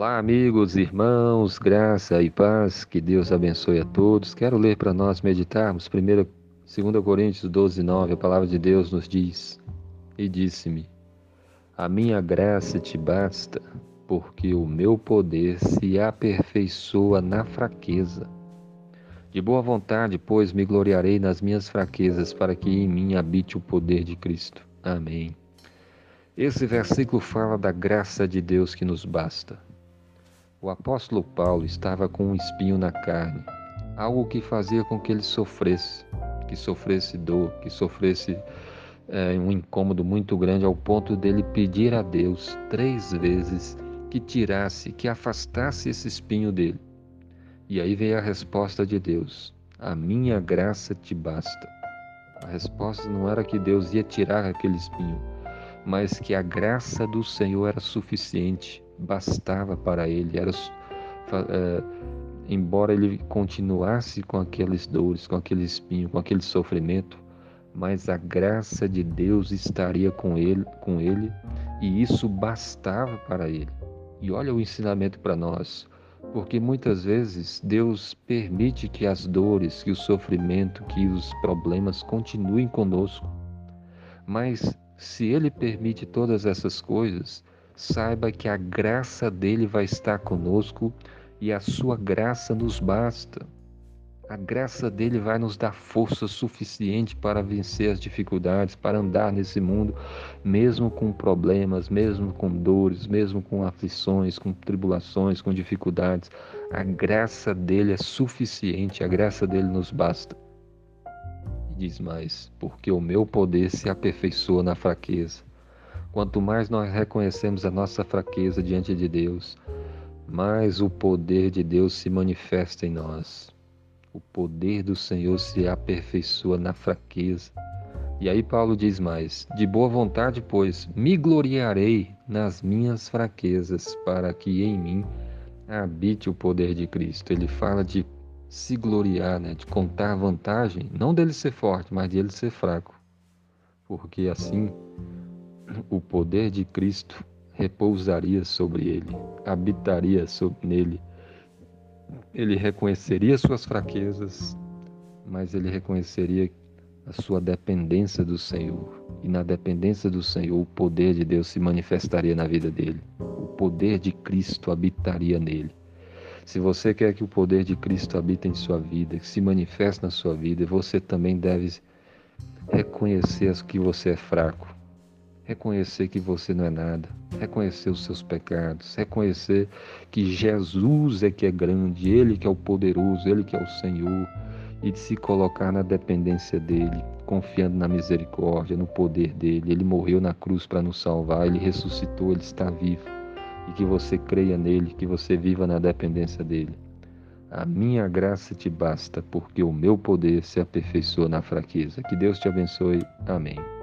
Olá, amigos, irmãos, graça e paz, que Deus abençoe a todos. Quero ler para nós meditarmos 1, 2 Coríntios 12, 9. A palavra de Deus nos diz: E disse-me: A minha graça te basta, porque o meu poder se aperfeiçoa na fraqueza. De boa vontade, pois, me gloriarei nas minhas fraquezas, para que em mim habite o poder de Cristo. Amém. Esse versículo fala da graça de Deus que nos basta. O apóstolo Paulo estava com um espinho na carne, algo que fazia com que ele sofresse, que sofresse dor, que sofresse é, um incômodo muito grande ao ponto dele pedir a Deus três vezes que tirasse, que afastasse esse espinho dele. E aí veio a resposta de Deus: A minha graça te basta. A resposta não era que Deus ia tirar aquele espinho, mas que a graça do Senhor era suficiente bastava para ele, era é, embora ele continuasse com aquelas dores, com aquele espinho, com aquele sofrimento, mas a graça de Deus estaria com ele, com ele, e isso bastava para ele. E olha o ensinamento para nós, porque muitas vezes Deus permite que as dores, que o sofrimento, que os problemas continuem conosco. Mas se ele permite todas essas coisas, saiba que a graça dele vai estar conosco e a sua graça nos basta. A graça dele vai nos dar força suficiente para vencer as dificuldades, para andar nesse mundo, mesmo com problemas, mesmo com dores, mesmo com aflições, com tribulações, com dificuldades. A graça dele é suficiente, a graça dele nos basta. Diz mais: porque o meu poder se aperfeiçoa na fraqueza. Quanto mais nós reconhecemos a nossa fraqueza diante de Deus, mais o poder de Deus se manifesta em nós. O poder do Senhor se aperfeiçoa na fraqueza. E aí Paulo diz mais: De boa vontade, pois, me gloriarei nas minhas fraquezas, para que em mim habite o poder de Cristo. Ele fala de se gloriar, né? de contar vantagem, não dele ser forte, mas dele ser fraco. Porque assim o poder de Cristo repousaria sobre ele, habitaria sobre nele. Ele reconheceria suas fraquezas, mas ele reconheceria a sua dependência do Senhor. E na dependência do Senhor, o poder de Deus se manifestaria na vida dele. O poder de Cristo habitaria nele. Se você quer que o poder de Cristo habite em sua vida, que se manifeste na sua vida, você também deve reconhecer que você é fraco, reconhecer que você não é nada, reconhecer os seus pecados, reconhecer que Jesus é que é grande, Ele que é o poderoso, Ele que é o Senhor, e de se colocar na dependência dEle, confiando na misericórdia, no poder dEle. Ele morreu na cruz para nos salvar, Ele ressuscitou, Ele está vivo. E que você creia nele, que você viva na dependência dEle. A minha graça te basta, porque o meu poder se aperfeiçoa na fraqueza. Que Deus te abençoe. Amém.